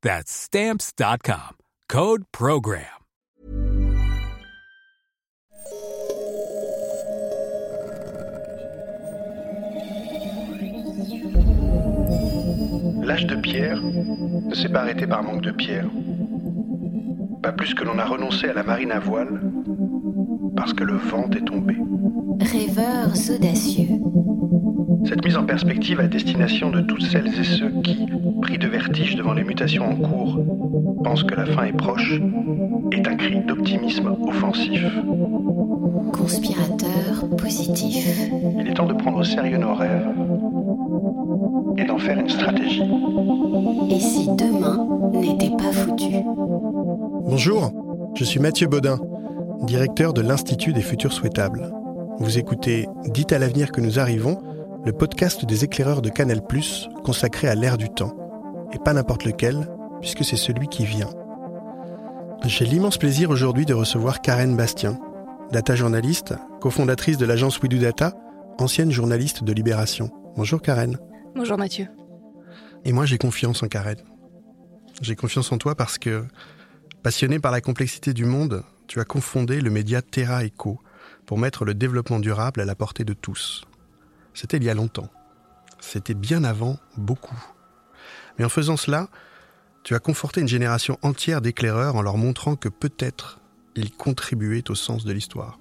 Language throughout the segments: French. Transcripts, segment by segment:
That's Stamps.com. Code Program. L'âge de pierre ne s'est pas arrêté par manque de pierre. Pas plus que l'on a renoncé à la marine à voile parce que le vent est tombé. Rêveurs audacieux. Cette mise en perspective à destination de toutes celles et ceux qui, pris de vertige devant les mutations en cours, pensent que la fin est proche, est un cri d'optimisme offensif. Conspirateur positif. Il est temps de prendre au sérieux nos rêves et d'en faire une stratégie. Et si demain n'était pas foutu? Bonjour, je suis Mathieu Baudin, directeur de l'Institut des futurs souhaitables. Vous écoutez Dites à l'avenir que nous arrivons, le podcast des éclaireurs de Canal+, consacré à l'ère du temps. Et pas n'importe lequel, puisque c'est celui qui vient. J'ai l'immense plaisir aujourd'hui de recevoir Karen Bastien, data journaliste, cofondatrice de l'agence We Do Data, ancienne journaliste de Libération. Bonjour Karen. Bonjour Mathieu. Et moi j'ai confiance en Karen. J'ai confiance en toi parce que, passionné par la complexité du monde, tu as confondé le média Terra Echo pour mettre le développement durable à la portée de tous. C'était il y a longtemps. C'était bien avant beaucoup. Mais en faisant cela, tu as conforté une génération entière d'éclaireurs en leur montrant que peut-être ils contribuaient au sens de l'histoire.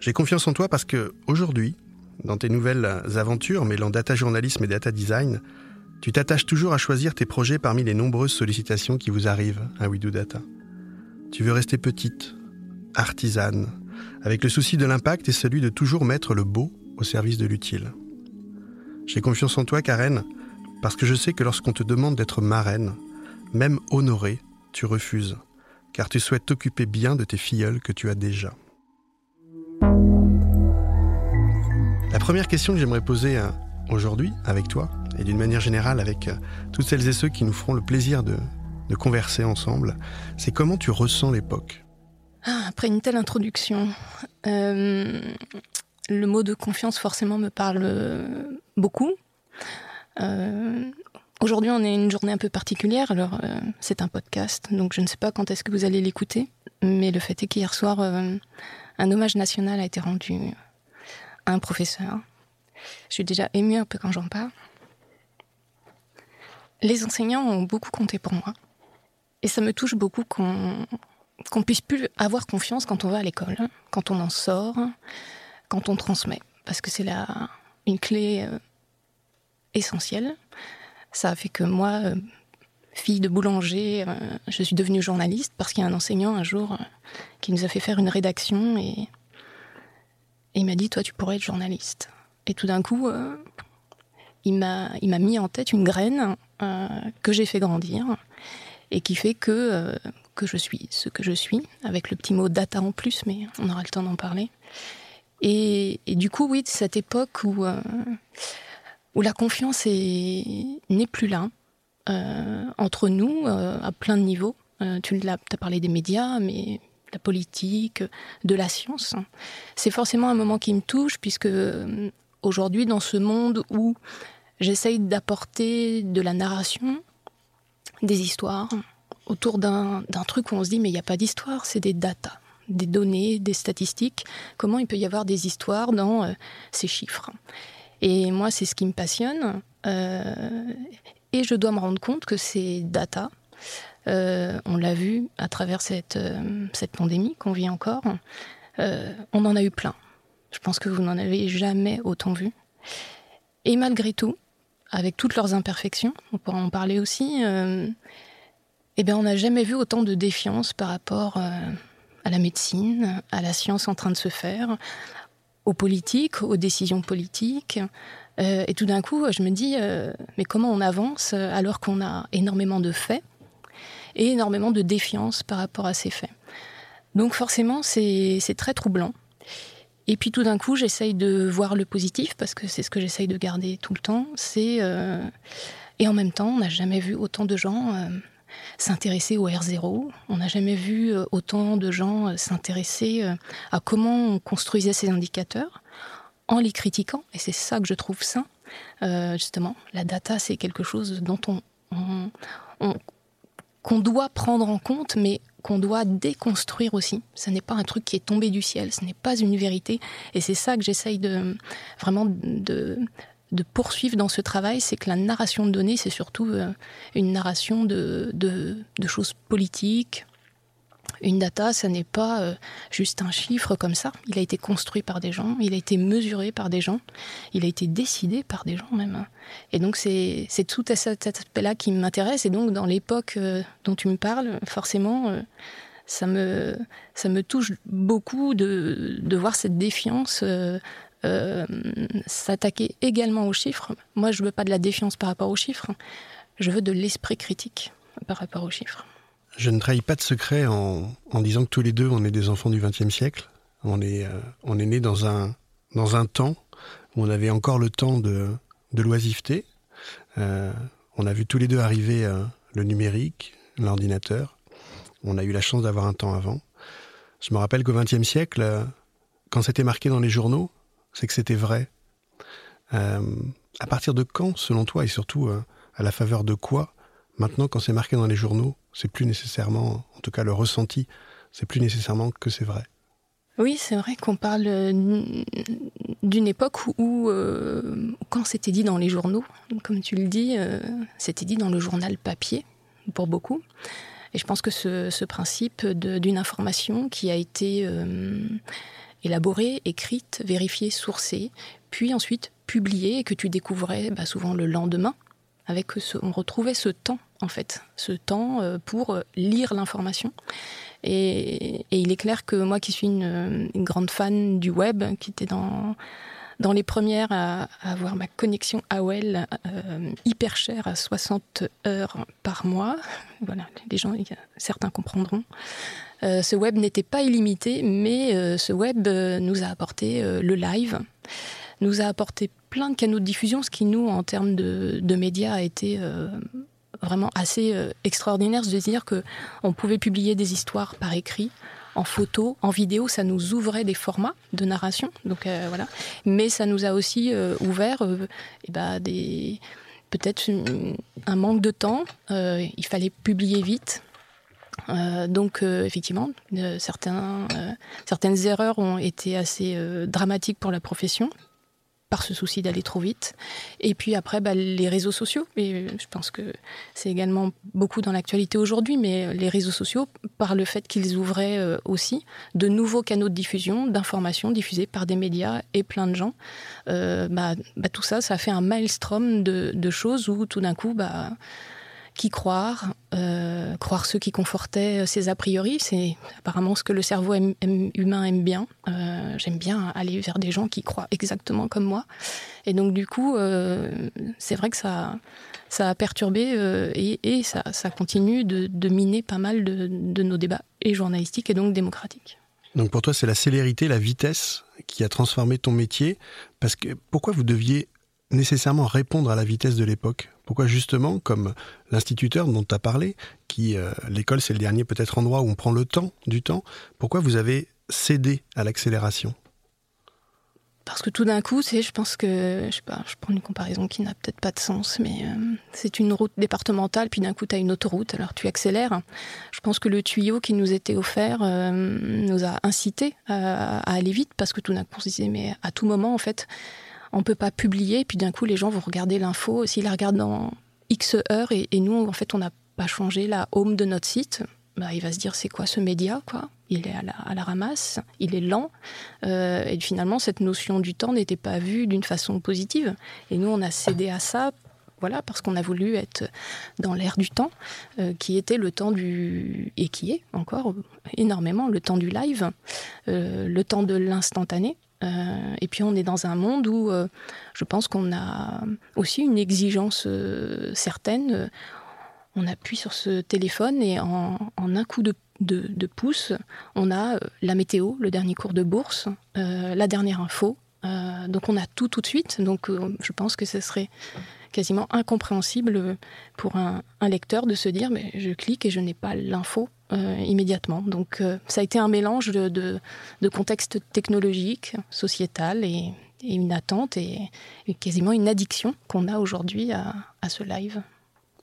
J'ai confiance en toi parce que aujourd'hui, dans tes nouvelles aventures mêlant data journalisme et data design, tu t'attaches toujours à choisir tes projets parmi les nombreuses sollicitations qui vous arrivent à We Do Data. Tu veux rester petite, artisane, avec le souci de l'impact et celui de toujours mettre le beau au service de l'utile. J'ai confiance en toi, Karen, parce que je sais que lorsqu'on te demande d'être marraine, même honorée, tu refuses, car tu souhaites t'occuper bien de tes filleuls que tu as déjà. La première question que j'aimerais poser euh, aujourd'hui avec toi, et d'une manière générale avec euh, toutes celles et ceux qui nous feront le plaisir de, de converser ensemble, c'est comment tu ressens l'époque? Ah, après une telle introduction, euh, le mot de confiance forcément me parle euh, beaucoup. Euh, Aujourd'hui, on est une journée un peu particulière, alors c'est un podcast, donc je ne sais pas quand est-ce que vous allez l'écouter, mais le fait est qu'hier soir, un hommage national a été rendu à un professeur. Je suis déjà émue un peu quand j'en parle. Les enseignants ont beaucoup compté pour moi, et ça me touche beaucoup qu'on qu'on puisse plus avoir confiance quand on va à l'école, hein, quand on en sort, quand on transmet, parce que c'est la une clé euh, essentielle. Ça a fait que moi, euh, fille de boulanger, euh, je suis devenue journaliste parce qu'il y a un enseignant un jour qui nous a fait faire une rédaction et, et il m'a dit toi tu pourrais être journaliste. Et tout d'un coup, il m'a mis en tête une graine que j'ai fait grandir et qui fait que euh, que je suis ce que je suis avec le petit mot data en plus, mais on aura le temps d'en parler. Et, du coup, oui, de cette époque où euh, où la confiance est- n'est plus là euh, entre nous à plein de niveaux. Tu l'as, as parlé des médias, mais la politique, de la science. C'est forcément un moment qui me touche puisque aujourd'hui, dans ce monde où j'essaye d'apporter de la narration, des histoires autour d'un truc où on se dit mais il n'y a pas d'histoire, c'est des datas, des données, des statistiques. Comment il peut y avoir des histoires dans euh, ces chiffres? Et moi, c'est ce qui me passionne. Euh, et je dois me rendre compte que ces data, on l'a vu à travers cette pandémie qu'on vit encore. on en a eu plein. Je pense que vous n'en avez jamais autant vu. Et malgré tout, avec toutes leurs imperfections, on pourra en parler aussi, eh bien, on n'a jamais vu autant de défiance par rapport à la médecine, à la science en train de se faire, aux politiques, aux décisions politiques. Euh, et tout d'un coup, je me dis, euh, mais comment on avance alors qu'on a énormément de faits et énormément de défiance par rapport à ces faits? Donc forcément, c'est très troublant. Et puis tout d'un coup, j'essaye de voir le positif, parce que c'est ce que j'essaye de garder tout le temps. C'est euh, Et en même temps, on n'a jamais vu autant de gens s'intéresser au R0. On n'a jamais vu euh, autant de gens euh, s'intéresser euh, à comment on construisait ces indicateurs en les critiquant. Et c'est ça que je trouve sain. justement, la data, c'est quelque chose dont on, qu'on doit prendre en compte, mais qu'on doit déconstruire aussi. Ce n'est pas un truc qui est tombé du ciel, ce n'est pas une vérité. Et c'est ça que j'essaye de vraiment de, de poursuivre dans ce travail, c'est que la narration de données, c'est surtout euh, une narration de, choses politiques. Une data, ça n'est pas euh, juste un chiffre comme ça. Il a été construit par des gens, il a été mesuré par des gens, il a été décidé par des gens même. Et donc c'est tout cet aspect-là qui m'intéresse. Et donc dans l'époque euh, dont tu me parles, forcément, ça, me, ça me touche beaucoup de, de voir cette défiance euh, s'attaquer également aux chiffres. Moi, je veux pas de la défiance par rapport aux chiffres. Je veux de l'esprit critique par rapport aux chiffres. Je ne trahis pas de secret en, disant que tous les deux, on est des enfants du XXe siècle. On est, euh, on est né dans un, temps où on avait encore le temps de, l'oisiveté. Euh, on a vu tous les deux arriver le numérique, l'ordinateur. On a eu la chance d'avoir un temps avant. Je me rappelle qu'au XXe siècle, quand c'était marqué dans les journaux, c'est que c'était vrai. Euh, à partir de quand, selon toi, et surtout euh, à la faveur de quoi, maintenant, quand c'est marqué dans les journaux, c'est plus nécessairement, en tout cas le ressenti, c'est plus nécessairement que c'est vrai oui, c'est vrai qu'on parle euh, d'une époque où, quand c'était dit dans les journaux, comme tu le dis, c'était dit dans le journal papier, pour beaucoup. Et je pense que ce, principe d'une information qui a été élaborée, écrite, vérifiée, sourcée, puis ensuite publiée et que tu découvrais bah, souvent le lendemain. Avec on retrouvait ce temps en fait, ce temps euh, pour euh, lire l'information. Et, il est clair que moi qui suis une, grande fan du web, qui était dans dans les premières à, avoir ma connexion AOL euh, hyper chère à 60 heures par mois. Voilà, les gens, certains comprendront. Euh, ce web n'était pas illimité, mais euh, ce web euh, nous a apporté le live, nous a apporté plein de canaux de diffusion, ce qui nous, en termes de, médias, a été vraiment assez extraordinaire de dire que on pouvait publier des histoires par écrit, en photo, en vidéo, ça nous ouvrait des formats de narration. Donc voilà, mais ça nous a aussi ouvert eh ben, des peut-être un manque de temps. il fallait publier vite. Euh, donc euh, effectivement, euh, certaines erreurs ont été assez dramatiques pour la profession par ce souci d'aller trop vite. Et puis après, bah, les réseaux sociaux. Et je pense que c'est également beaucoup dans l'actualité aujourd'hui, mais les réseaux sociaux, par le fait qu'ils ouvraient aussi de nouveaux canaux de diffusion, d'informations diffusées par des médias et plein de gens, bah, bah, tout ça, ça fait un maelstrom de, de choses où tout d'un coup, bah, qui croire, euh, croire ceux qui confortaient ses a priori. C'est apparemment ce que le cerveau humain aime bien. Euh, j'aime bien aller vers des gens qui croient exactement comme moi. Et donc du coup, euh, c'est vrai que ça, ça a perturbé et, ça, continue de, miner pas mal de, de nos débats et journalistiques et donc démocratiques. Donc pour toi, c'est la célérité, la vitesse qui a transformé ton métier. Parce que pourquoi vous deviez nécessairement répondre à la vitesse de l'époque Pourquoi justement, comme l'instituteur dont tu as parlé, qui euh, l'école c'est le dernier peut-être endroit où on prend le temps, du temps, pourquoi vous avez cédé à l'accélération? Parce que tout d'un coup, c'est, je pense que, je sais pas, je prends une comparaison qui n'a peut-être pas de sens, mais euh, c'est une route départementale, puis d'un coup, tu as une autoroute, alors tu accélères. Je pense que le tuyau qui nous était offert euh, nous a incité à, à, aller vite, parce que tout d'un coup, on se disait, mais à tout moment, en fait, on peut pas publier, puis d'un coup les gens vont regarder l'info, s'ils la regardent dans X heures, et, nous en fait on n'a pas changer la home de notre site, bah, il va se dire c'est quoi ce média quoi? Il est à la, à la ramasse, il est lent, euh, et finalement cette notion du temps n'était pas vue d'une façon positive. Et nous on a cédé à ça voilà, parce qu'on a voulu être dans l'ère du temps, euh, qui était le temps du. et qui est encore énormément le temps du live, euh, le temps de l'instantané. Euh, et puis on est dans un monde où je pense qu'on a aussi une exigence certaine. On appuie sur ce téléphone et en, un coup de, de, pouce, on a la météo, le dernier cours de bourse, la dernière info. donc on a tout tout de suite. Donc je pense que ce serait quasiment incompréhensible pour un, lecteur de se dire mais je clique et je n'ai pas l'info euh, immédiatement. Donc euh, ça a été un mélange de, contexte technologique, sociétal et, une attente et, quasiment une addiction qu'on a aujourd'hui à, à ce live.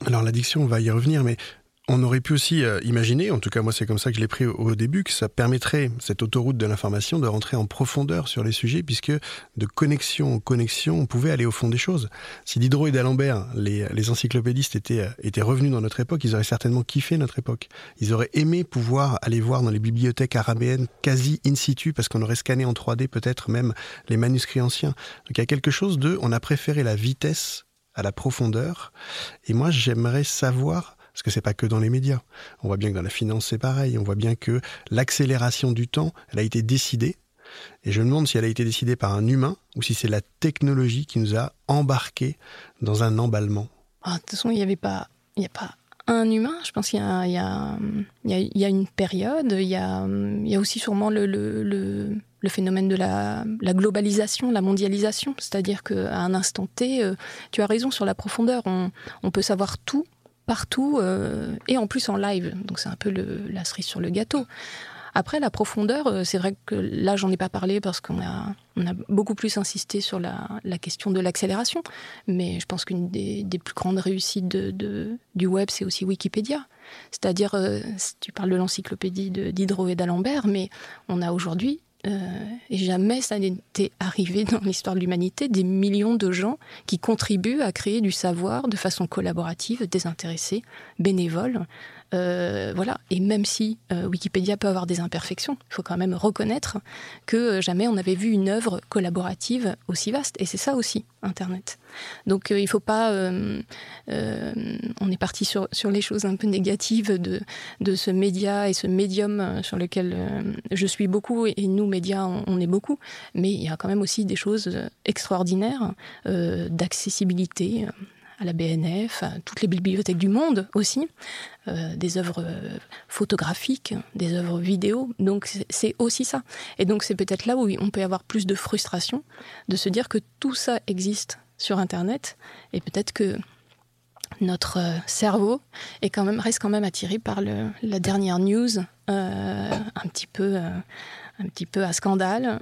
Alors l'addiction, on va y revenir, mais on aurait pu aussi euh, imaginer, en tout cas moi c'est comme ça que je l'ai pris au, début, que ça permettrait, cette autoroute de l'information, de rentrer en profondeur sur les sujets, puisque de connexion en connexion, on pouvait aller au fond des choses. Si Diderot et d'Alembert, les, encyclopédistes, étaient, euh, étaient revenus dans notre époque, ils auraient certainement kiffé notre époque. Ils auraient aimé pouvoir aller voir dans les bibliothèques arabéennes quasi in situ, parce qu'on aurait scanné en 3D peut-être même les manuscrits anciens. Donc il y a quelque chose de, on a préféré la vitesse à la profondeur, et moi j'aimerais savoir parce que c'est pas que dans les médias. On voit bien que dans la finance, c'est pareil. On voit bien que l'accélération du temps, elle a été décidée. Et je me demande si elle a été décidée par un humain ou si c'est la technologie qui nous a embarqués dans un emballement. Ah, de toute façon, il n'y avait pas, il n'y a pas un humain. Je pense qu'il y, y, y, a, une période. Il y a, il y a aussi sûrement le, le, le, phénomène de la, la, globalisation, la mondialisation. C'est-à-dire qu'à un instant T, euh, tu as raison sur la profondeur. On, on peut savoir tout partout euh, et en plus en live. Donc c'est un peu la cerise sur le gâteau. Après, la profondeur, euh, c'est vrai que là, j'en ai pas parlé parce qu'on a, on a beaucoup plus insisté sur la, question de l'accélération. Mais je pense qu'une des, plus grandes réussites de, du web, c'est aussi Wikipédia. C'est-à-dire, euh, tu parles de l'encyclopédie de et d'Alembert, mais on a aujourd'hui euh, et jamais ça n'était arrivé dans l'histoire de l'humanité, des millions de gens qui contribuent à créer du savoir de façon collaborative, désintéressée, bénévole, euh, voilà. Et même si euh, Wikipédia peut avoir des imperfections, il faut quand même reconnaître que euh, jamais on avait vu une œuvre collaborative aussi vaste. Et c'est ça aussi, Internet. Donc il ne faut pas... on est parti sur, sur les choses un peu négatives de, de ce média et ce médium sur lequel je suis beaucoup, et nous, médias, on, est beaucoup. Mais il y a quand même aussi des choses extraordinaires d'accessibilité la BNF, toutes les bibliothèques du monde aussi, euh, des œuvres euh, photographiques, des œuvres vidéo. Donc c'est aussi ça. Et donc c'est peut-être là où on peut avoir plus de frustration de se dire que tout ça existe sur Internet et peut-être que notre euh, cerveau est quand même, reste quand même attiré par le, la dernière news un, petit peu, un petit peu à scandale,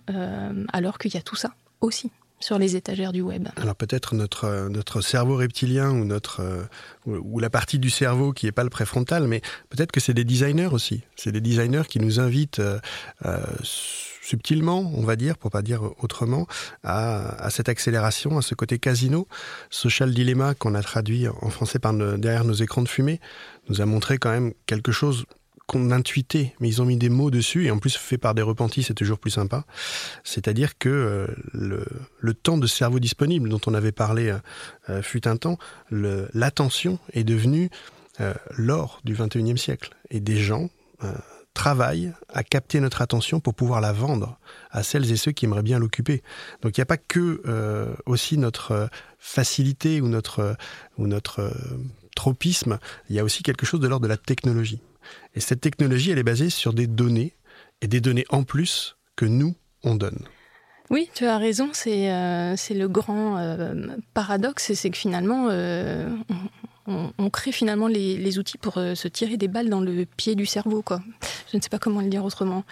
alors qu'il y a tout ça aussi sur les étagères du web. Alors peut-être notre, notre cerveau reptilien ou, notre, euh, ou la partie du cerveau qui n'est pas le préfrontal, mais peut-être que c'est des designers aussi. C'est des designers qui nous invitent euh, euh, subtilement, on va dire, pour pas dire autrement, à, cette accélération, à ce côté casino. Social Dilemma qu'on a traduit en français par derrière nos écrans de fumée nous a montré quand même quelque chose qu'on intuitait, mais ils ont mis des mots dessus, et en plus fait par des repentis, c'est toujours plus sympa. C'est-à-dire que euh, le, temps de cerveau disponible dont on avait parlé euh, euh, fut un temps, l'attention est devenue l'or du 21e siècle. Et des gens travaillent à capter notre attention pour pouvoir la vendre à celles et ceux qui aimeraient bien l'occuper. Donc il n'y a pas que aussi notre facilité ou notre, ou notre tropisme, il y a aussi quelque chose de l'ordre de la technologie. Et cette technologie, elle est basée sur des données, et des données en plus que nous, on donne. Oui, tu as raison, c'est euh, le grand euh, paradoxe, c'est que finalement, euh, on, crée finalement les, outils pour euh, se tirer des balles dans le pied du cerveau, quoi. Je ne sais pas comment le dire autrement.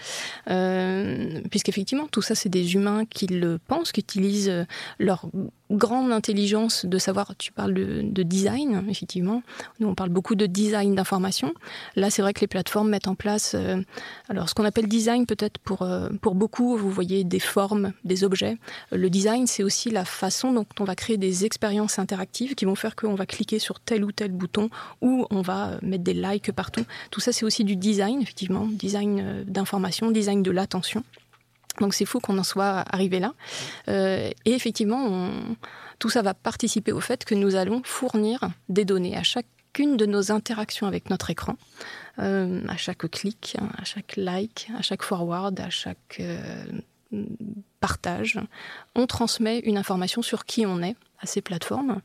Euh, puisqu'effectivement, tout ça, c'est des humains qui le pensent, qui utilisent leur grande intelligence de savoir, tu parles de, design, effectivement. Nous, on parle beaucoup de design d'information. Là, c'est vrai que les plateformes mettent en place, euh, alors ce qu'on appelle design, peut-être pour, euh, pour beaucoup, vous voyez des formes, des objets. Le design, c'est aussi la façon dont on va créer des expériences interactives qui vont faire qu'on va cliquer sur tel ou tel bouton ou on va mettre des likes partout. Tout ça, c'est aussi du design, effectivement, design euh, d'information, design de l'attention. Donc c'est fou qu'on en soit arrivé là. Euh, et effectivement, tout ça va participer au fait que nous allons fournir des données à chacune de nos interactions avec notre écran, euh, à chaque clic, à chaque like, à chaque forward, à chaque euh, partage. On transmet une information sur qui on est à ces plateformes.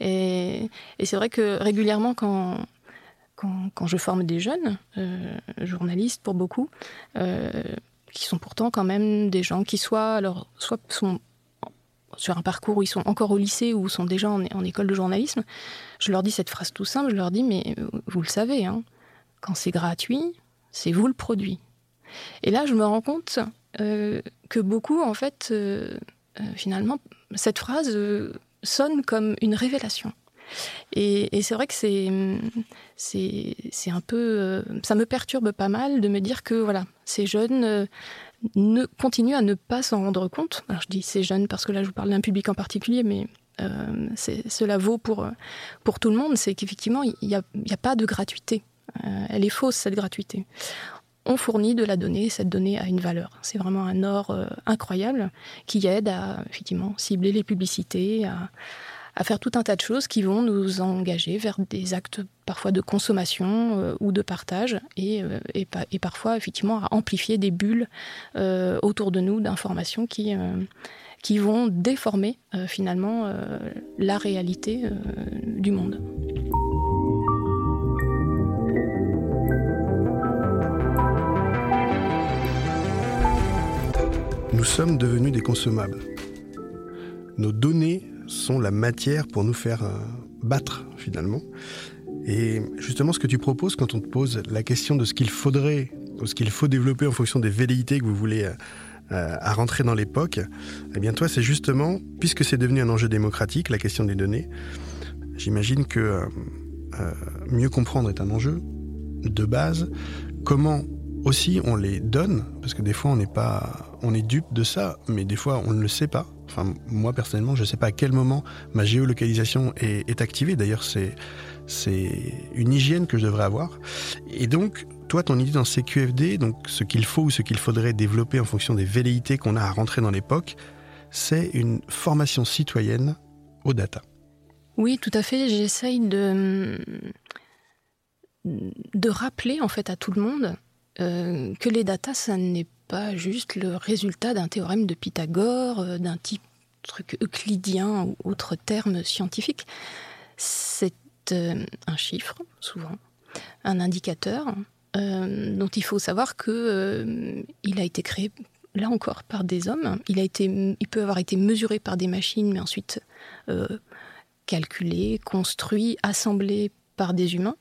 Et, c'est vrai que régulièrement, quand, quand, je forme des jeunes, journalistes pour beaucoup, qui sont pourtant quand même des gens qui soient, alors, soit sont sur un parcours où ils sont encore au lycée ou sont déjà en, école de journalisme, je leur dis cette phrase tout simple, je leur dis, mais euh, vous le savez, hein, quand c'est gratuit, c'est vous le produit. Et là, je me rends compte euh, que beaucoup, en fait, euh, finalement, cette phrase sonne comme une révélation. Et, c'est vrai que c'est, c'est, un peu. Euh, ça me perturbe pas mal de me dire que voilà, ces jeunes euh, ne, continuent à ne pas s'en rendre compte. Alors je dis ces jeunes parce que là je vous parle d'un public en particulier, mais euh, cela vaut pour, pour tout le monde. C'est qu'effectivement, il n'y a, a, pas de gratuité. elle est fausse, cette gratuité on fournit de la donnée, cette donnée a une valeur. C'est vraiment un or incroyable qui aide à effectivement cibler les publicités, à, à faire tout un tas de choses qui vont nous engager vers des actes parfois de consommation euh, ou de partage et, euh, et, parfois effectivement à amplifier des bulles euh, autour de nous d'informations qui, qui vont déformer finalement la réalité du monde. Nous sommes devenus des consommables. Nos données sont la matière pour nous faire euh, battre finalement. Et justement, ce que tu proposes quand on te pose la question de ce qu'il faudrait ou ce qu'il faut développer en fonction des velléités que vous voulez euh, euh, à rentrer dans l'époque, eh bien toi, c'est justement, puisque c'est devenu un enjeu démocratique, la question des données, j'imagine que mieux comprendre est un enjeu de base. Comment aussi on les donne, parce que des fois on n'est pas, on est dupe de ça, mais des fois on ne le sait pas. Enfin, moi personnellement, je ne sais pas à quel moment ma géolocalisation est, activée. D'ailleurs, c'est c'est une hygiène que je devrais avoir. Et donc, toi, ton idée dans CQFD, donc ce qu'il faut ou ce qu'il faudrait développer en fonction des velléités qu'on a à rentrer dans l'époque, c'est une formation citoyenne aux data. Oui, tout à fait. J'essaye de de rappeler en fait à tout le monde euh, que les data, ça n'est pas juste le résultat d'un théorème de Pythagore, euh, d'un type truc euclidien ou autre terme scientifique. C'est euh, un chiffre, souvent, un indicateur, dont il faut savoir que il a été créé là encore par des hommes. Il a été, il peut avoir été mesuré par des machines, mais ensuite calculé, construit, assemblé par des humains.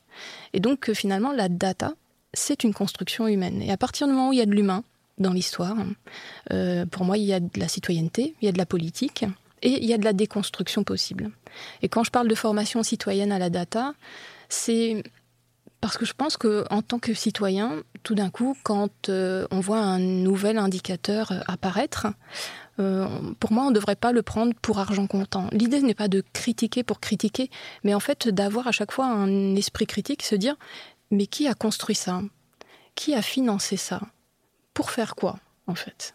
Et donc finalement, la data, c'est une construction humaine. Et à partir du moment où il y a de l'humain dans l'histoire, euh, pour moi, il y a de la citoyenneté, il y a de la politique et il y a de la déconstruction possible. Et quand je parle de formation citoyenne à la data, c'est parce que je pense qu'en tant que citoyen, tout d'un coup, quand euh, on voit un nouvel indicateur apparaître, euh, pour moi, on ne devrait pas le prendre pour argent comptant. L'idée n'est pas de critiquer pour critiquer, mais en fait d'avoir à chaque fois un esprit critique, se dire mais qui a construit ça? Qui a financé ça? Pour faire quoi, en fait?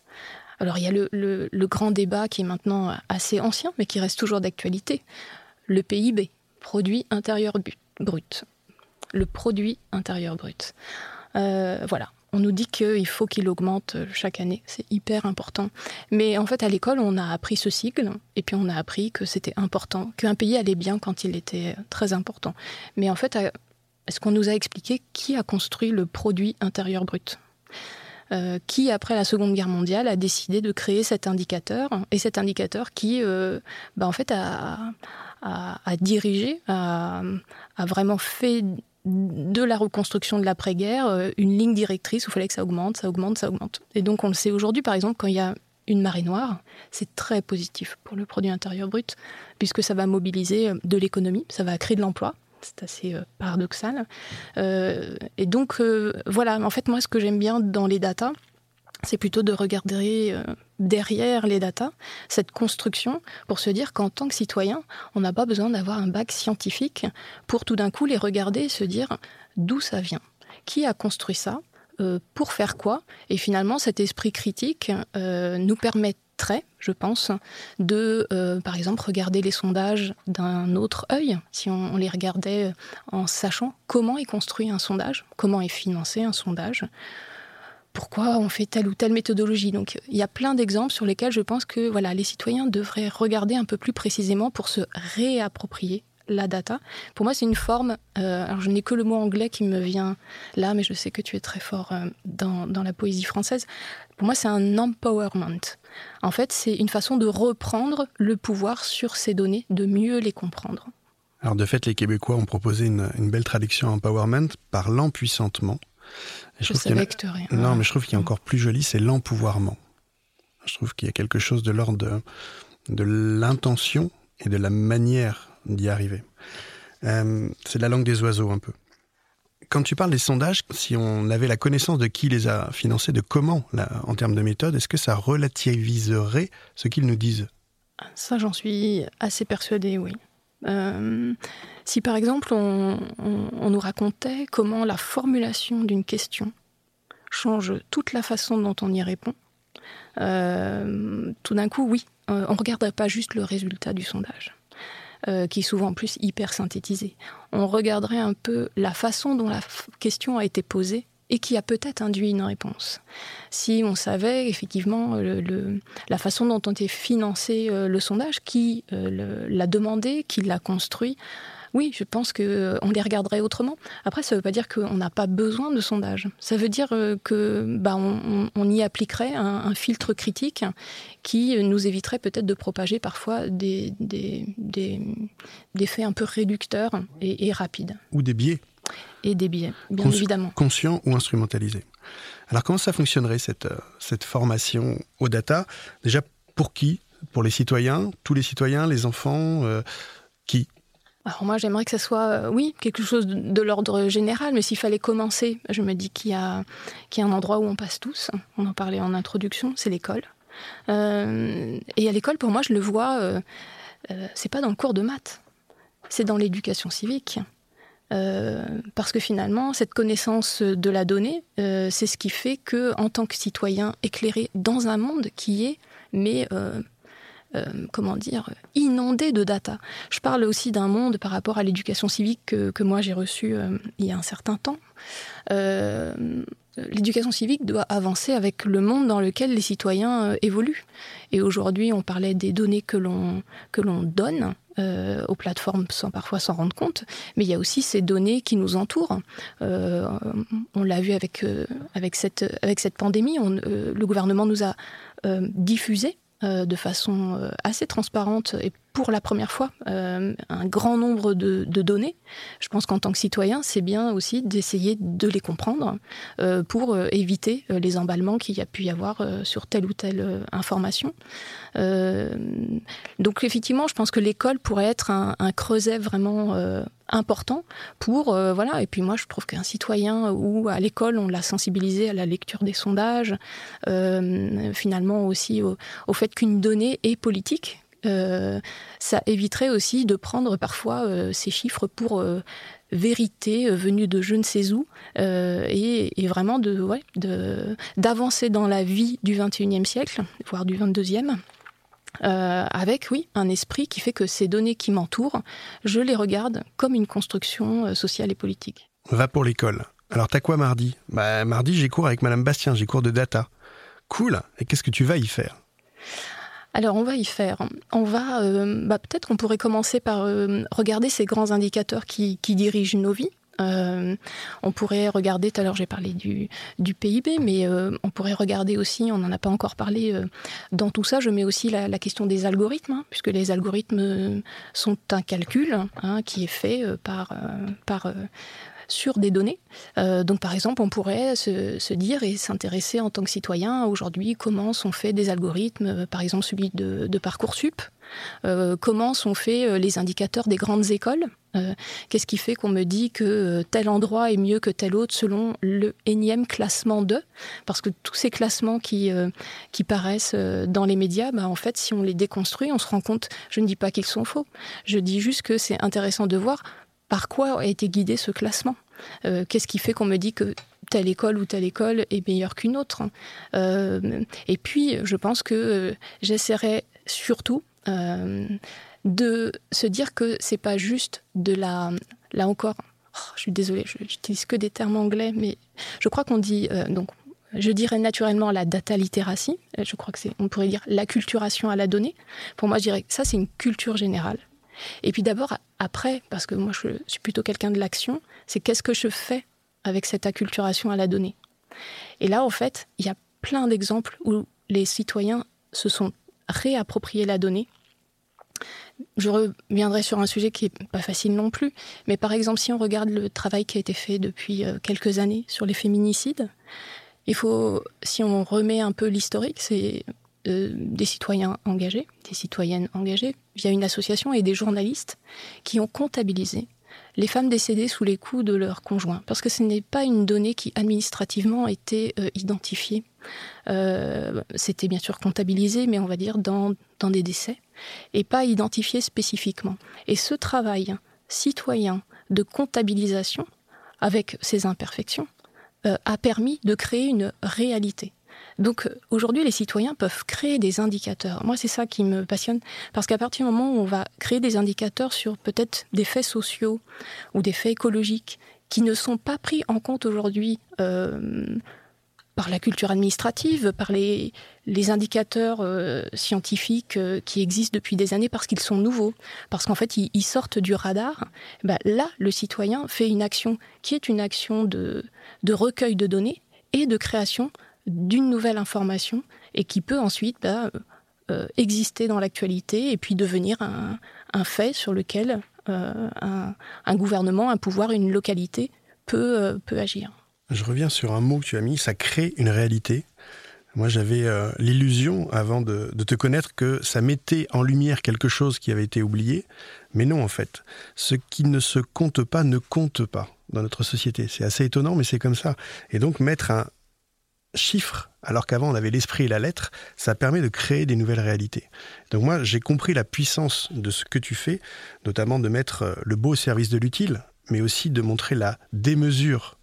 Alors, il y a le, grand débat qui est maintenant assez ancien, mais qui reste toujours d'actualité. Le PIB, produit intérieur brut. Le produit intérieur brut. Euh, voilà. On nous dit qu'il faut qu'il augmente chaque année, c'est hyper important. Mais en fait, à l'école, on a appris ce sigle, et puis on a appris que c'était important, qu'un pays allait bien quand il était très important. Mais en fait, est-ce qu'on nous a expliqué qui a construit le produit intérieur brut? Euh, qui, après la Seconde Guerre mondiale, a décidé de créer cet indicateur, et cet indicateur qui, euh, bah, en fait, a, dirigé, a, vraiment fait de la reconstruction de l'après-guerre euh, une ligne directrice où il fallait que ça augmente, ça augmente, ça augmente. Et donc, on le sait aujourd'hui, par exemple, quand il y a une marée noire, c'est très positif pour le produit intérieur brut, puisque ça va mobiliser de l'économie, ça va créer de l'emploi. C'est assez paradoxal. et donc, voilà, en fait, moi, ce que j'aime bien dans les datas, c'est plutôt de regarder euh, derrière les datas cette construction pour se dire qu'en tant que citoyen, on n'a pas besoin d'avoir un bac scientifique pour tout d'un coup les regarder et se dire d'où ça vient, qui a construit ça, euh, pour faire quoi? Et finalement, cet esprit critique euh, nous je pense, de, par exemple, regarder les sondages d'un autre œil, si on, les regardait en sachant comment est construit un sondage, comment est financé un sondage pourquoi on fait telle ou telle méthodologie. Donc il y a plein d'exemples sur lesquels je pense que voilà, les citoyens devraient regarder un peu plus précisément pour se réapproprier la data. Pour moi, c'est une forme, euh, alors je n'ai que le mot anglais qui me vient là, mais je sais que tu es très fort euh, dans, dans, la poésie française. Pour moi, c'est un empowerment. En fait, c'est une façon de reprendre le pouvoir sur ces données, de mieux les comprendre. Alors de fait, les Québécois ont proposé une, une belle traduction empowerment par l'empuissantement. Je, savais que tu rien. Non, mais je trouve qu'il y a encore plus joli, c'est l'empouvoirment. Je trouve qu'il y a quelque chose de l'ordre de, de l'intention et de la manière d'y arriver. Euh, c'est la langue des oiseaux un peu. Quand tu parles des sondages, si on avait la connaissance de qui les a financés, de comment, là, en termes de méthode, est-ce que ça relativiserait ce qu'ils nous disent? Ça, j'en suis assez persuadée, oui. Euh, si par exemple on, nous racontait comment la formulation d'une question change toute la façon dont on y répond, euh, tout d'un coup, oui, euh, on ne regarderait pas juste le résultat du sondage. Qui est souvent en plus hyper synthétisé. On regarderait un peu la façon dont la question a été posée et qui a peut-être induit une réponse. Si on savait effectivement le, la façon dont on était financé euh, le sondage, qui euh, l'a demandé, qui l'a construit, oui, je pense qu'on euh, les regarderait autrement. Après, ça ne veut pas dire qu'on n'a pas besoin de sondage. Ça veut dire que bah, on, y appliquerait un, filtre critique qui nous éviterait peut-être de propager parfois des, des, des, faits un peu réducteurs et, et rapides. Ou des biais et des biais, bien évidemment. Conscient ou instrumentalisé. Alors comment ça fonctionnerait cette, euh, cette formation au data? Déjà, pour qui? Pour les citoyens? Tous les citoyens? Les enfants? Euh, Qui? Alors moi, j'aimerais que ça soit, euh, oui, quelque chose de, l'ordre général, mais s'il fallait commencer, je me dis qu'il y, y a un endroit où on passe tous, on en parlait en introduction, c'est l'école. et à l'école, pour moi, je le vois, c'est pas dans le cours de maths, c'est dans l'éducation civique. Euh, parce que finalement, cette connaissance de la donnée, euh, c'est ce qui fait que, en tant que citoyen éclairé dans un monde qui est, mais euh, comment dire, inondé de data. Je parle aussi d'un monde par rapport à l'éducation civique que, que moi j'ai reçue il y a un certain temps. L'éducation civique doit avancer avec le monde dans lequel les citoyens évoluent. Et aujourd'hui, on parlait des données que l'on donne euh, aux plateformes sans parfois s'en rendre compte, mais il y a aussi ces données qui nous entourent. Euh, on l'a vu avec, euh, avec, cette, avec cette pandémie, le gouvernement nous a diffusé de façon assez transparente et pour la première fois un grand nombre de, données. Je pense qu'en tant que citoyen, c'est bien aussi d'essayer de les comprendre pour éviter les emballements qu'il y a pu y avoir sur telle ou telle information. Euh, donc effectivement, je pense que l'école pourrait être un, creuset vraiment euh, important pour euh, voilà et puis moi je trouve qu'un citoyen ou à l'école on l'a sensibilisé à la lecture des sondages finalement aussi au, fait qu'une donnée est politique ça éviterait aussi de prendre parfois ces chiffres pour vérité venue de je ne sais où et, vraiment de d'avancer dans la vie du 21e siècle voire du 22e euh, avec, oui, un esprit qui fait que ces données qui m'entourent, je les regarde comme une construction euh, sociale et politique. Va pour l'école. Alors, t'as quoi mardi? Bah, Mardi, j'ai cours avec Madame Bastien, j'ai cours de data. Cool. Et qu'est-ce que tu vas y faire? Alors on va y faire. On va, euh, bah, peut-être qu'on pourrait commencer par regarder ces grands indicateurs qui, dirigent nos vies. Euh, on pourrait regarder, tout à l'heure j'ai parlé du, PIB, mais euh, on pourrait regarder aussi, on n'en a pas encore parlé euh, dans tout ça, je mets aussi la, question des algorithmes, hein, puisque les algorithmes sont un calcul hein, qui est fait par sur des données. donc par exemple, on pourrait se, dire et s'intéresser en tant que citoyen aujourd'hui comment sont faits des algorithmes, par exemple celui de, Parcoursup, euh, comment sont faits euh, les indicateurs des grandes écoles. Euh, Qu'est-ce qui fait qu'on me dit que tel endroit est mieux que tel autre selon le énième classement de? Parce que tous ces classements qui, qui paraissent dans les médias, bah, en fait, si on les déconstruit, on se rend compte, je ne dis pas qu'ils sont faux, je dis juste que c'est intéressant de voir par quoi a été guidé ce classement. Qu'est-ce qui fait qu'on me dit que telle école ou telle école est meilleure qu'une autre. et puis, je pense que j'essaierai surtout euh, de se dire que c'est pas juste de la. Là encore, oh, je suis désolée, je n'utilise que des termes anglais, mais je crois qu'on dit. Euh, donc, je dirais naturellement la data literacy. Euh, je crois que c'est, on pourrait dire l'acculturation à la donnée. Pour moi, je dirais que ça, c'est une culture générale. Et puis d'abord, après, parce que moi, je suis plutôt quelqu'un de l'action, c'est qu'est-ce que je fais avec cette acculturation à la donnée. Et là, en fait, il y a plein d'exemples où les citoyens se sont réapproprier la donnée. Je reviendrai sur un sujet qui n'est pas facile non plus, mais par exemple, si on regarde le travail qui a été fait depuis euh, quelques années sur les féminicides, il faut, si on remet un peu l'historique, c'est euh, des citoyens engagés, des citoyennes engagées, via une association et des journalistes qui ont comptabilisé les femmes décédées sous les coups de leur conjoint, parce que ce n'est pas une donnée qui administrativement était euh, identifiée. Euh, c'était bien sûr comptabilisé, mais on va dire dans, des décès, et pas identifié spécifiquement. Et ce travail citoyen de comptabilisation, avec ses imperfections, a permis de créer une réalité. Donc aujourd'hui, les citoyens peuvent créer des indicateurs. Moi, c'est ça qui me passionne, parce qu'à partir du moment où on va créer des indicateurs sur peut-être des faits sociaux ou des faits écologiques qui ne sont pas pris en compte aujourd'hui euh, par la culture administrative, par les, indicateurs euh, scientifiques euh, qui existent depuis des années parce qu'ils sont nouveaux, parce qu'en fait ils, sortent du radar, bah, là le citoyen fait une action qui est une action de recueil de données et de création d'une nouvelle information et qui peut ensuite bah, euh, exister dans l'actualité et puis devenir un, fait sur lequel euh, un, gouvernement, un pouvoir, une localité peut, euh, peut agir. Je reviens sur un mot que tu as mis, ça crée une réalité. Moi, j'avais l'illusion, avant de, de, te connaître, que ça mettait en lumière quelque chose qui avait été oublié. Mais non, en fait. Ce qui ne se compte pas ne compte pas dans notre société. C'est assez étonnant, mais c'est comme ça. Et donc, mettre un, chiffre, alors qu'avant on avait l'esprit et la lettre, ça permet de créer des nouvelles réalités. Donc moi, j'ai compris la puissance de ce que tu fais, notamment de mettre euh, le beau au service de l'utile, mais aussi de montrer la démesure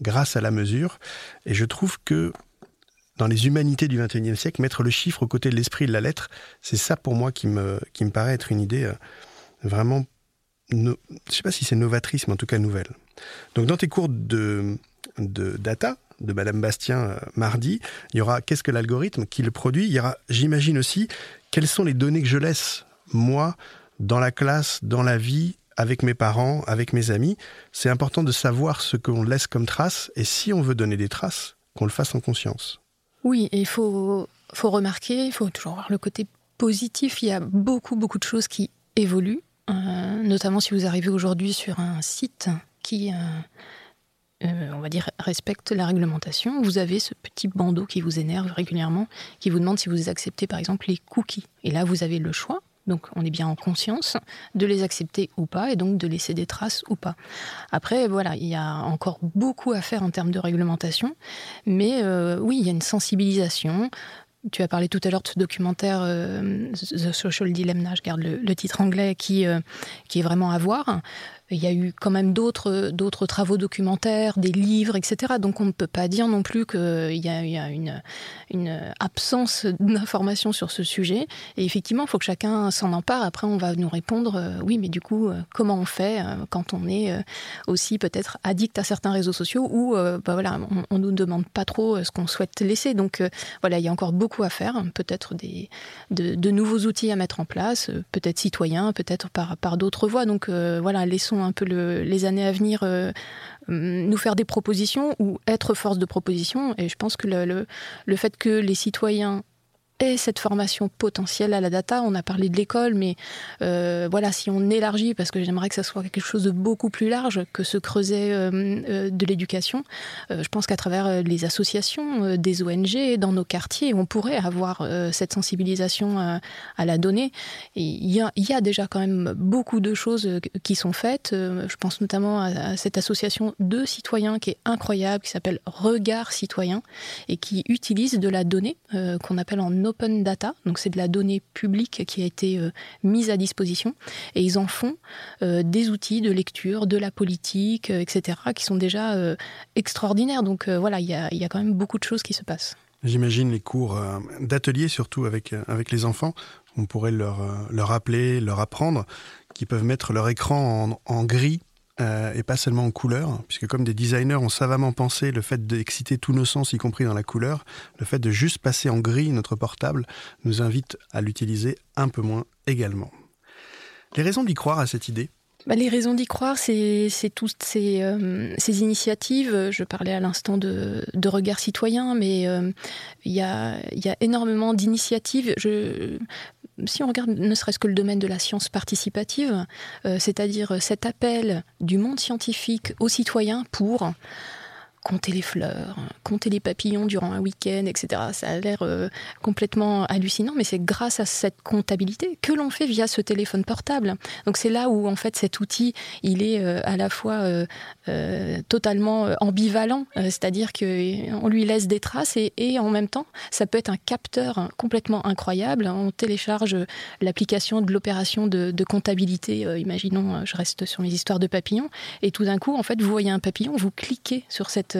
grâce à la mesure. Et je trouve que dans les humanités du XXIe siècle, mettre le chiffre aux côtés de l'esprit et de la lettre, c'est ça pour moi qui me, qui me paraît être une idée euh, vraiment, je ne sais pas si c'est novatrice, mais en tout cas nouvelle. Donc dans tes cours de, de data, de Madame Bastien euh, mardi. Il y aura qu'est-ce que l'algorithme qui le produit? Il y aura, j'imagine aussi, quelles sont les données que je laisse, moi, dans la classe, dans la vie, avec mes parents, avec mes amis? C'est important de savoir ce qu'on laisse comme traces et si on veut donner des traces, qu'on le fasse en conscience. Oui, il faut, faut remarquer, il faut toujours voir le côté positif. Il y a beaucoup, beaucoup de choses qui évoluent, euh, notamment si vous arrivez aujourd'hui sur un site qui, euh, euh, on va dire, respecte la réglementation, vous avez ce petit bandeau qui vous énerve régulièrement, qui vous demande si vous acceptez par exemple les cookies. Et là, vous avez le choix. Donc, on est bien en conscience de les accepter ou pas, et donc de laisser des traces ou pas. Après, voilà, il y a encore beaucoup à faire en termes de réglementation, mais euh, oui, il y a une sensibilisation. Tu as parlé tout à l'heure de ce documentaire euh, The Social Dilemma, je garde le, titre anglais, qui, qui est vraiment à voir. Il y a eu quand même d'autres, d'autres travaux documentaires, des livres, etc. Donc on ne peut pas dire non plus qu'il y a, une, une absence d'informations sur ce sujet. Et effectivement, il faut que chacun s'en empare. Après, on va nous répondre, euh, oui, mais du coup, euh, comment on fait euh, quand on est aussi peut-être addict à certains réseaux sociaux ou bah voilà, on, ne nous demande pas trop ce qu'on souhaite laisser. Donc voilà, il y a encore beaucoup à faire. Peut-être des, de, de, nouveaux outils à mettre en place, peut-être citoyens, peut-être par, par d'autres voies. Donc voilà, laissons un peu les années à venir euh, nous faire des propositions ou être force de proposition. Et je pense que le, fait que les citoyens aient cette formation potentielle à la data. On a parlé de l'école, mais euh, voilà, si on élargit, parce que j'aimerais que ça soit quelque chose de beaucoup plus large que ce creuset euh, euh, de l'éducation, je pense qu'à travers les associations, des ONG, dans nos quartiers, on pourrait avoir cette sensibilisation à la donnée. il y, y a déjà quand même beaucoup de choses qui sont faites. Je pense notamment à cette association de citoyens qui est incroyable, qui s'appelle Regard Citoyen et qui utilise de la donnée qu'on appelle en open data, donc c'est de la donnée publique qui a été euh, mise à disposition, et ils en font euh, des outils de lecture, de la politique, euh, etc., qui sont déjà extraordinaires. Donc voilà, il y a, quand même beaucoup de choses qui se passent. J'imagine les cours d'atelier, surtout avec, avec les enfants, on pourrait leur, leur rappeler, leur apprendre qu'ils peuvent mettre leur écran en gris euh, et pas seulement en couleur, puisque comme des designers ont savamment pensé le fait d'exciter tous nos sens, y compris dans la couleur, le fait de juste passer en gris notre portable nous invite à l'utiliser un peu moins également. Les raisons d'y croire à cette idée bah, les raisons d'y croire, c'est toutes ces, euh, ces, initiatives. Je parlais à l'instant de, de, regard citoyen, mais euh, il y, a, énormément d'initiatives. Si on regarde ne serait-ce que le domaine de la science participative, euh, c'est-à-dire cet appel du monde scientifique aux citoyens pour compter les fleurs, compter les papillons durant un week-end, etc. Ça a l'air euh, complètement hallucinant, mais c'est grâce à cette comptabilité que l'on fait via ce téléphone portable. Donc c'est là où en fait cet outil, il est euh, à la fois euh, totalement ambivalent, c'est-à-dire qu'on lui laisse des traces et, en même temps, ça peut être un capteur complètement incroyable. On télécharge l'application de l'opération de, de, comptabilité, imaginons, je reste sur mes histoires de papillons, et tout d'un coup, en fait, vous voyez un papillon, vous cliquez sur cette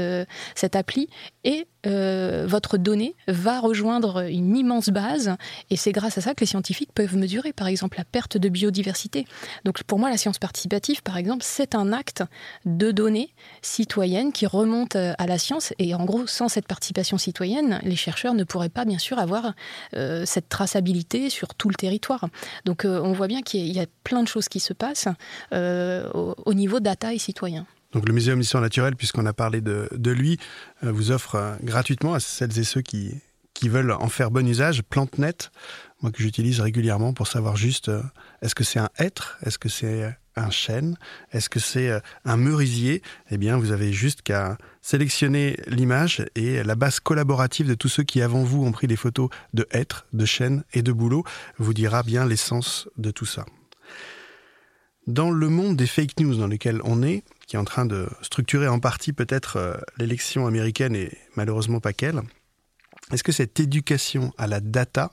cette, appli et euh, votre donnée va rejoindre une immense base et c'est grâce à ça que les scientifiques peuvent mesurer par exemple la perte de biodiversité. Donc pour moi la science participative par exemple c'est un acte de données citoyennes qui remonte euh, à la science et en gros sans cette participation citoyenne les chercheurs ne pourraient pas bien sûr avoir euh, cette traçabilité sur tout le territoire. Donc on voit bien qu'il y, a plein de choses qui se passent au, au niveau data et citoyen. Donc le Muséum d'histoire naturelle, puisqu'on a parlé de, lui, euh, vous offre euh, gratuitement à celles et ceux qui, veulent en faire bon usage PlanteNet, moi que j'utilise régulièrement pour savoir juste euh, est-ce que c'est un être, est-ce que c'est un chêne, est-ce que c'est un merisier? Eh bien, vous avez juste qu'à sélectionner l'image et la base collaborative de tous ceux qui avant vous ont pris des photos de hêtres, de chênes et de bouleaux vous dira bien l'essence de tout ça. Dans le monde des fake news dans lequel on est, qui est en train de structurer en partie peut-être euh, l'élection américaine et malheureusement pas qu'elle, est-ce que cette éducation à la data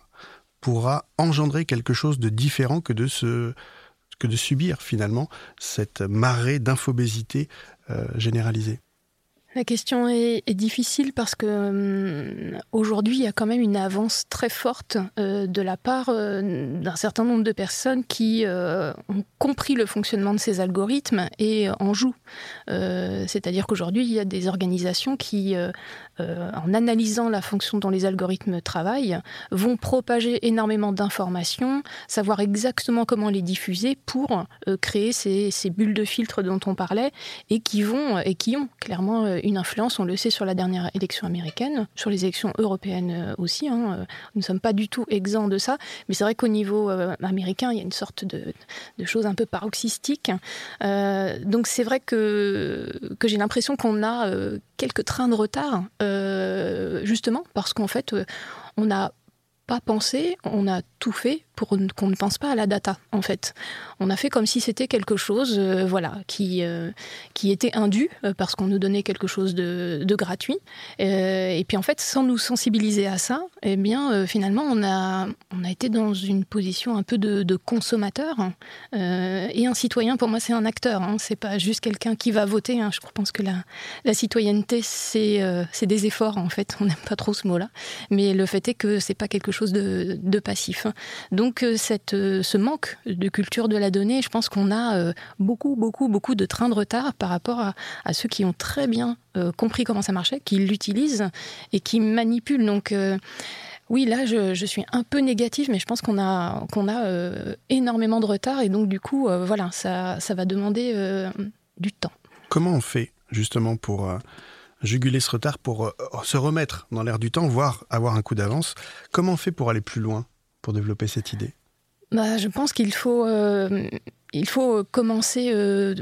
pourra engendrer quelque chose de différent que de, que de subir finalement cette marée d'infobésité euh, généralisée? La question est, difficile parce que hum, aujourd'hui, il y a quand même une avance très forte euh, de la part euh, d'un certain nombre de personnes qui euh, ont compris le fonctionnement de ces algorithmes et en jouent. C'est-à-dire qu'aujourd'hui, il y a des organisations qui, en analysant la fonction dont les algorithmes travaillent, vont propager énormément d'informations, savoir exactement comment les diffuser pour créer ces, ces, bulles de filtre dont on parlait et qui vont et qui ont clairement influence, on le sait, sur la dernière élection américaine, sur les élections européennes euh, aussi. Hein, euh, nous ne sommes pas du tout exempts de ça, mais c'est vrai qu'au niveau euh, américain, il y a une sorte de, de chose un peu paroxystique. donc c'est vrai que, j'ai l'impression qu'on a quelques trains de retard, justement, parce qu'en fait, on n'a pas pensé, on a tout fait pour qu'on ne pense pas à la data, en fait. On a fait comme si c'était quelque chose, euh, voilà, qui, euh, qui était indu euh, parce qu'on nous donnait quelque chose de, gratuit. et puis en fait, sans nous sensibiliser à ça, eh bien, finalement, on a, on a été dans une position un peu de, consommateur. et un citoyen, pour moi, c'est un acteur. Hein. C'est pas juste quelqu'un qui va voter. Hein. Je pense que la, la citoyenneté, c'est c'est des efforts, en fait. On n'aime pas trop ce mot-là. Mais le fait est que c'est pas quelque chose de, de passif. Donc, euh, cette, euh, ce manque de culture de la donnée, je pense qu'on a euh, beaucoup, beaucoup, beaucoup de trains de retard par rapport à, ceux qui ont très bien compris comment ça marchait, qui l'utilisent et qui manipulent. Donc oui, là, je, suis un peu négative, mais je pense qu'on a, qu'on a énormément de retard et donc du coup, voilà, ça, ça va demander du temps. Comment on fait justement pour juguler ce retard pour euh, se remettre dans l'air du temps, voire avoir un coup d'avance. Comment on fait pour aller plus loin, pour développer cette idée? Bah, Je pense qu'il faut, euh, faut commencer euh,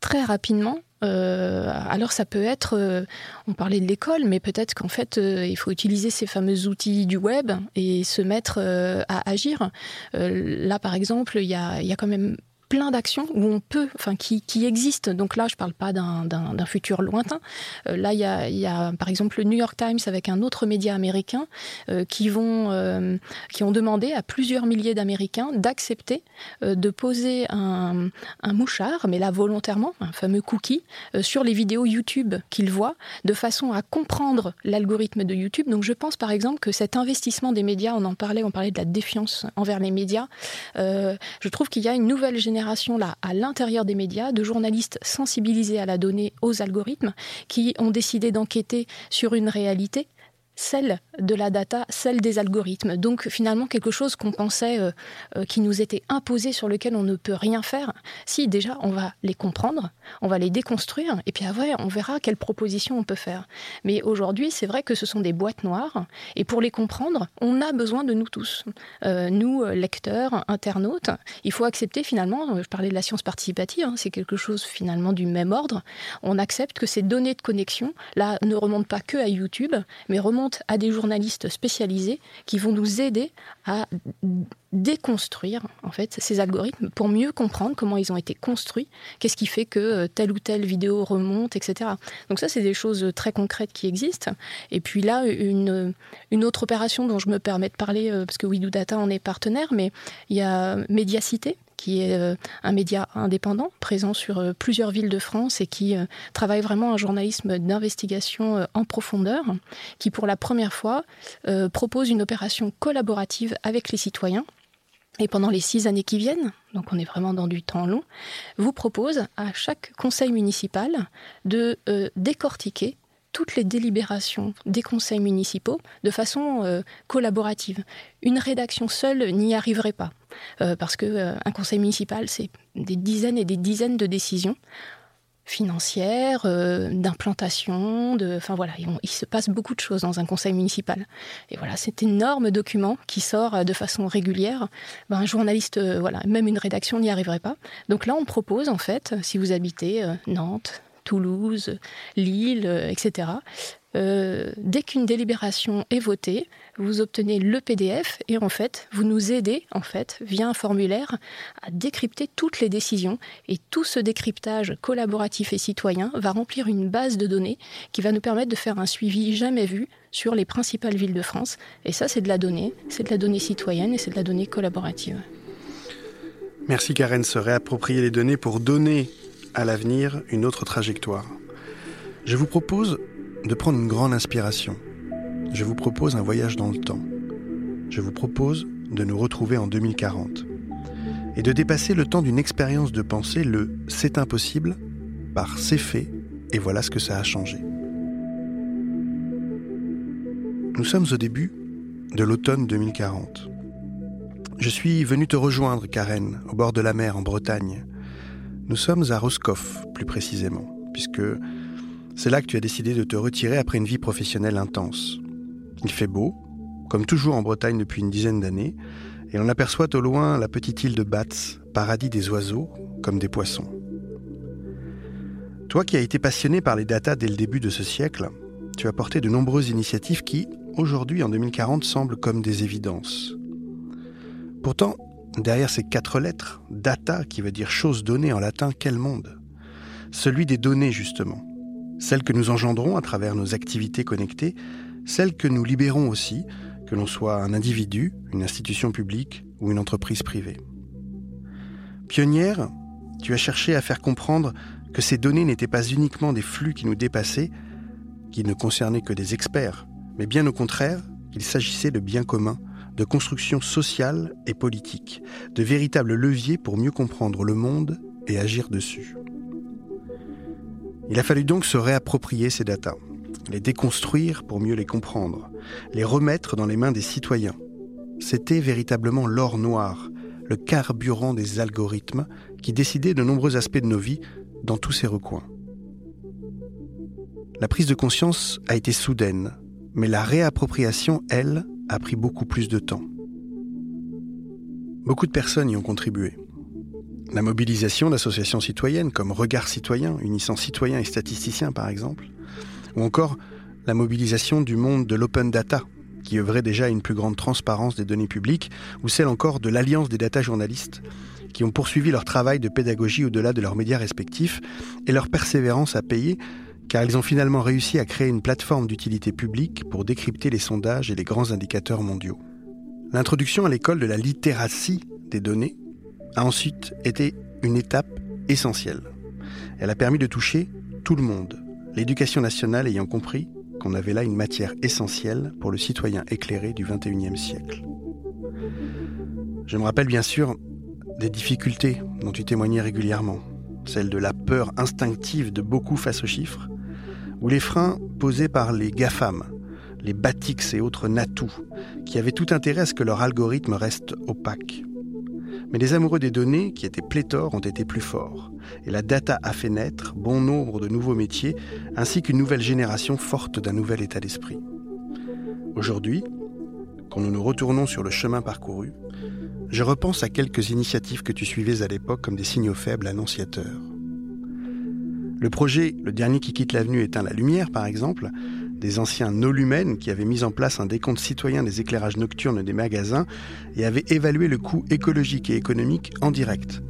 très rapidement. alors ça peut être, on parlait de l'école, mais peut-être qu'en fait il faut utiliser ces fameux outils du web et se mettre à agir. là par exemple, il y a, y a quand même plein d'actions où on peut, enfin qui, qui, existent. Donc là, je ne parle pas d'un futur lointain. Euh, là, il y, a, par exemple le New York Times avec un autre média américain euh, qui vont, euh, qui ont demandé à plusieurs milliers d'Américains d'accepter de poser un, un, mouchard, mais là volontairement, un fameux cookie, sur les vidéos YouTube qu'ils voient, de façon à comprendre l'algorithme de YouTube. Donc je pense par exemple que cet investissement des médias, on en parlait, on parlait de la défiance envers les médias. je trouve qu'il y a une nouvelle génération là, à l'intérieur des médias, de journalistes sensibilisés à la donnée, aux algorithmes, qui ont décidé d'enquêter sur une réalité celle de la data, celle des algorithmes. Donc finalement quelque chose qu'on pensait euh, euh, qui nous était imposé, sur lequel on ne peut rien faire. Si déjà on va les comprendre, on va les déconstruire, et puis après on verra quelles propositions on peut faire. Mais aujourd'hui c'est vrai que ce sont des boîtes noires, et pour les comprendre, on a besoin de nous tous. Euh, nous, lecteurs, internautes, il faut accepter finalement, je parlais de la science participative, hein, c'est quelque chose finalement du même ordre, on accepte que ces données de connexion, là, ne remontent pas que à YouTube, mais remontent à des journalistes spécialisés qui vont nous aider à déconstruire en fait ces algorithmes pour mieux comprendre comment ils ont été construits, qu'est-ce qui fait que euh, telle ou telle vidéo remonte, etc. Donc ça, c'est des choses très concrètes qui existent. Et puis là, une, une autre opération dont je me permets de parler, euh, parce que We Data en est partenaire, mais il y a Médiacité, qui est euh, un média indépendant présent sur euh, plusieurs villes de France et qui euh, travaille vraiment un journalisme d'investigation en profondeur, qui pour la première fois propose une opération collaborative avec les citoyens. Et pendant les six années qui viennent, donc on est vraiment dans du temps long, vous propose à chaque conseil municipal de décortiquer toutes les délibérations des conseils municipaux de façon euh, collaborative. Une rédaction seule n'y arriverait pas, euh, parce que euh, un conseil municipal, c'est des dizaines et des dizaines de décisions financières, d'implantation, de, enfin voilà, il, se passe beaucoup de choses dans un conseil municipal. Et voilà, cet énorme document qui sort de façon régulière, ben, un journaliste, voilà, même une rédaction n'y arriverait pas. Donc là, on propose en fait, si vous habitez Nantes, Toulouse, Lille, euh, etc. Euh, dès qu'une délibération est votée, vous obtenez le PDF et en fait, vous nous aidez en fait via un formulaire à décrypter toutes les décisions et tout ce décryptage collaboratif et citoyen va remplir une base de données qui va nous permettre de faire un suivi jamais vu sur les principales villes de France et ça c'est de la donnée, c'est de la donnée citoyenne et c'est de la donnée collaborative. Merci Karen, se réapproprier les données pour donner à l'avenir une autre trajectoire. Je vous propose de prendre une grande inspiration. Je vous propose un voyage dans le temps. Je vous propose de nous retrouver en 2040 et de dépasser le temps d'une expérience de pensée, le c'est impossible, par c'est fait, et voilà ce que ça a changé. Nous sommes au début de l'automne 2040. Je suis venu te rejoindre, Karen, au bord de la mer en Bretagne, nous sommes à Roscoff, plus précisément, puisque c'est là que tu as décidé de te retirer après une vie professionnelle intense. Il fait beau, comme toujours en Bretagne depuis une dizaine d'années, et on aperçoit au loin la petite île de Bats, paradis des oiseaux comme des poissons. Toi qui as été passionné par les datas dès le début de ce siècle, tu as porté de nombreuses initiatives qui, aujourd'hui en 2040, semblent comme des évidences. Pourtant, Derrière ces quatre lettres, data, qui veut dire chose donnée en latin, quel monde? Celui des données, justement. Celles que nous engendrons à travers nos activités connectées, celles que nous libérons aussi, que l'on soit un individu, une institution publique ou une entreprise privée. Pionnière, tu as cherché à faire comprendre que ces données n'étaient pas uniquement des flux qui nous dépassaient, qui ne concernaient que des experts, mais bien au contraire, qu'il s'agissait de biens communs de construction sociale et politique, de véritables leviers pour mieux comprendre le monde et agir dessus. Il a fallu donc se réapproprier ces datas, les déconstruire pour mieux les comprendre, les remettre dans les mains des citoyens. C'était véritablement l'or noir, le carburant des algorithmes qui décidaient de nombreux aspects de nos vies dans tous ces recoins. La prise de conscience a été soudaine, mais la réappropriation, elle, a pris beaucoup plus de temps. Beaucoup de personnes y ont contribué. La mobilisation d'associations citoyennes comme Regard Citoyen, unissant citoyens et statisticiens par exemple, ou encore la mobilisation du monde de l'open data, qui œuvrait déjà à une plus grande transparence des données publiques, ou celle encore de l'Alliance des data journalistes, qui ont poursuivi leur travail de pédagogie au-delà de leurs médias respectifs et leur persévérance à payer, car ils ont finalement réussi à créer une plateforme d'utilité publique pour décrypter les sondages et les grands indicateurs mondiaux. L'introduction à l'école de la littératie des données a ensuite été une étape essentielle. Elle a permis de toucher tout le monde, l'éducation nationale ayant compris qu'on avait là une matière essentielle pour le citoyen éclairé du XXIe siècle. Je me rappelle bien sûr des difficultés dont tu témoignais régulièrement, celle de la peur instinctive de beaucoup face aux chiffres, ou les freins posés par les GAFAM, les Batix et autres Natou, qui avaient tout intérêt à ce que leur algorithme reste opaque. Mais les amoureux des données, qui étaient pléthores, ont été plus forts. Et la data a fait naître bon nombre de nouveaux métiers, ainsi qu'une nouvelle génération forte d'un nouvel état d'esprit. Aujourd'hui, quand nous nous retournons sur le chemin parcouru, je repense à quelques initiatives que tu suivais à l'époque comme des signaux faibles annonciateurs. Le projet Le dernier qui quitte l'avenue éteint la lumière, par exemple, des anciens Nolumènes qui avaient mis en place un décompte citoyen des éclairages nocturnes des magasins et avaient évalué le coût écologique et économique en direct.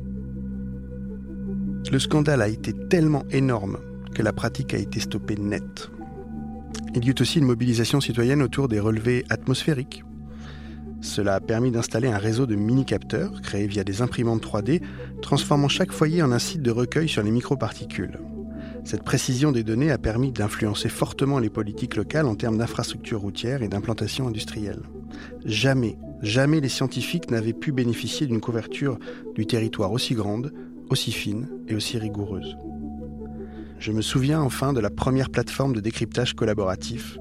Le scandale a été tellement énorme que la pratique a été stoppée net. Il y eut aussi une mobilisation citoyenne autour des relevés atmosphériques. Cela a permis d'installer un réseau de mini-capteurs créés via des imprimantes 3D, transformant chaque foyer en un site de recueil sur les microparticules. Cette précision des données a permis d'influencer fortement les politiques locales en termes d'infrastructures routières et d'implantation industrielle. Jamais, jamais les scientifiques n'avaient pu bénéficier d'une couverture du territoire aussi grande, aussi fine et aussi rigoureuse. Je me souviens enfin de la première plateforme de décryptage collaboratif,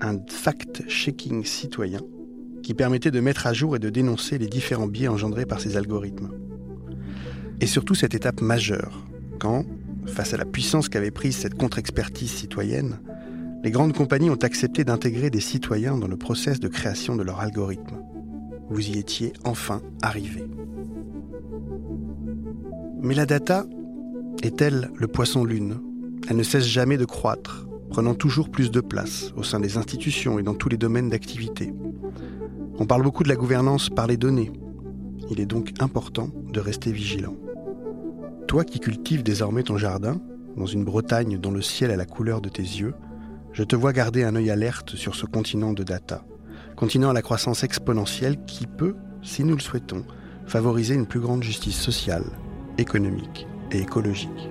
un fact-checking citoyen qui permettait de mettre à jour et de dénoncer les différents biais engendrés par ces algorithmes. Et surtout cette étape majeure, quand, Face à la puissance qu'avait prise cette contre-expertise citoyenne, les grandes compagnies ont accepté d'intégrer des citoyens dans le process de création de leur algorithme. Vous y étiez enfin arrivé. Mais la data est-elle le poisson lune? Elle ne cesse jamais de croître, prenant toujours plus de place au sein des institutions et dans tous les domaines d'activité. On parle beaucoup de la gouvernance par les données. Il est donc important de rester vigilant. Toi qui cultives désormais ton jardin, dans une Bretagne dont le ciel a la couleur de tes yeux, je te vois garder un œil alerte sur ce continent de data, continent à la croissance exponentielle qui peut, si nous le souhaitons, favoriser une plus grande justice sociale, économique et écologique.